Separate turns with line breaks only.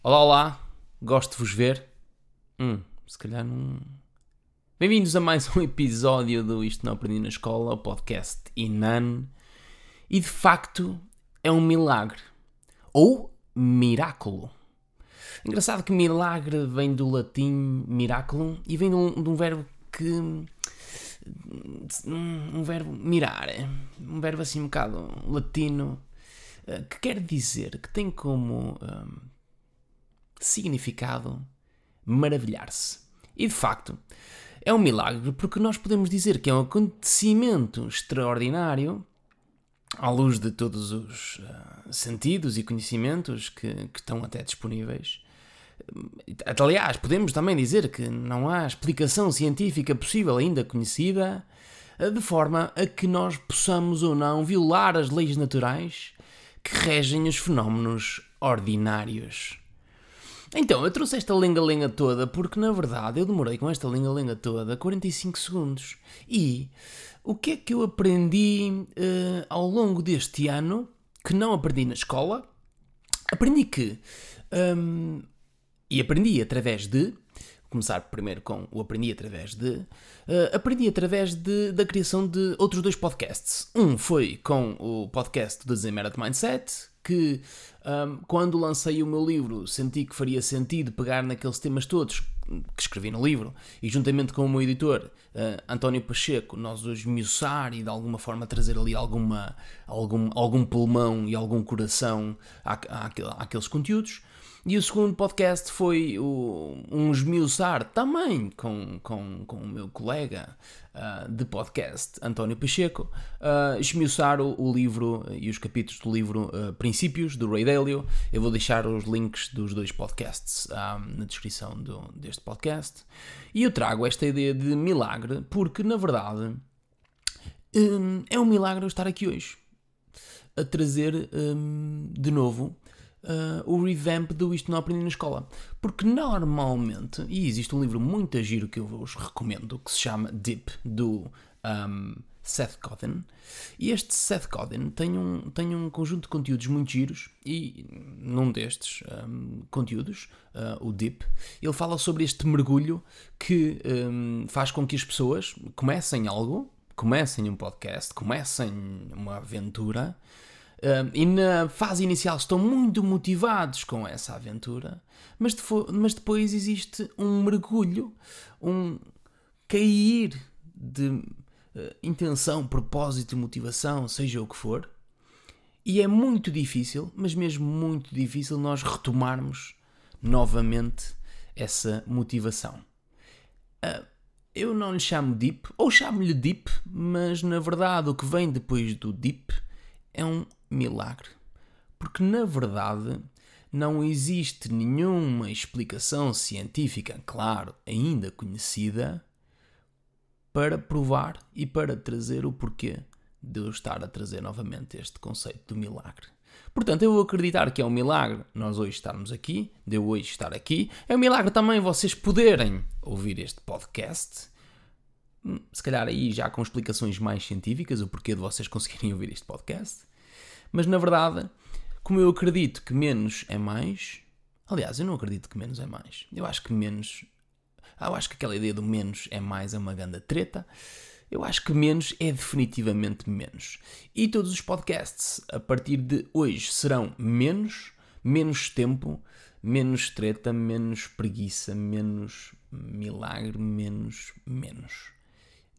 Olá, olá, gosto de vos ver. Hum, se calhar não. Bem-vindos a mais um episódio do Isto Não Aprendi na Escola, o podcast Inan. E de facto é um milagre. Ou miraculo. Engraçado que milagre vem do latim miraculum e vem de um, de um verbo que. Um, um verbo mirar. Um verbo assim um bocado latino eh, que quer dizer que tem como um, significado maravilhar-se. E de facto, é um milagre porque nós podemos dizer que é um acontecimento extraordinário à luz de todos os uh, sentidos e conhecimentos que, que, estão até disponíveis. Aliás, podemos também dizer que não há explicação científica possível ainda conhecida de forma a que nós possamos ou não violar as leis naturais que regem os fenómenos ordinários. Então, eu trouxe esta lenga-lenga toda porque, na verdade, eu demorei com esta lenga-lenga toda 45 segundos. E o que é que eu aprendi uh, ao longo deste ano que não aprendi na escola? Aprendi que. Um, e aprendi através de. Começar primeiro com o aprendi através de. Uh, aprendi através de, da criação de outros dois podcasts. Um foi com o podcast do Desemera Mindset, que um, quando lancei o meu livro senti que faria sentido pegar naqueles temas todos que escrevi no livro e juntamente com o meu editor uh, António Pacheco nós os esmiuçar e de alguma forma trazer ali alguma, algum, algum pulmão e algum coração à, à, àqueles conteúdos e o segundo podcast foi o, um esmiuçar também com, com, com o meu colega uh, de podcast, António Pacheco, uh, esmiuçar o, o, livro e os capítulos do livro uh, Princípios, do Ray Dalio. Eu vou deixar os links dos dois podcasts na descrição do, deste podcast. E eu trago esta ideia de milagre porque, na verdade, um, é um milagre eu estar aqui hoje a trazer um, de novo uh, o revamp do Isto Não Aprendi na Escola. Porque normalmente, e existe um livro muito giro que eu vos recomendo, que se chama Deep, do um, Seth Godin. E este Seth Godin tem um, tem um conjunto de conteúdos muito giros, e num destes um, conteúdos, uh, o Deep, ele fala sobre este mergulho que um, faz com que as pessoas comecem algo, comecem um podcast, comecem uma aventura E na fase inicial estão muito motivados com essa aventura, mas, mas depois existe um mergulho, um cair de uh, intenção, propósito, motivação, seja o que for. E é muito difícil, mas mesmo muito difícil, nós retomarmos novamente essa motivação. Uh, eu não lhe chamo deep, ou chamo-lhe deep, mas na verdade o que vem depois do deep é um milagre. Porque na verdade não existe nenhuma explicação científica, claro, ainda conhecida, para provar e para trazer o porquê de eu estar a trazer novamente este conceito do milagre. Portanto, eu vou acreditar que é um milagre nós hoje estarmos aqui, de eu hoje estar aqui. É um milagre também vocês poderem ouvir este podcast. Se calhar aí já com explicações mais científicas, o porquê de vocês conseguirem ouvir este podcast. Mas na verdade, como eu acredito que menos é mais. Aliás, eu não acredito que menos é mais. Eu acho que menos. Eu acho que aquela ideia do menos é mais é uma grande treta. Eu acho que menos é definitivamente menos. E todos os podcasts a partir de hoje serão menos, menos tempo, menos treta, menos preguiça, menos milagre, menos, menos.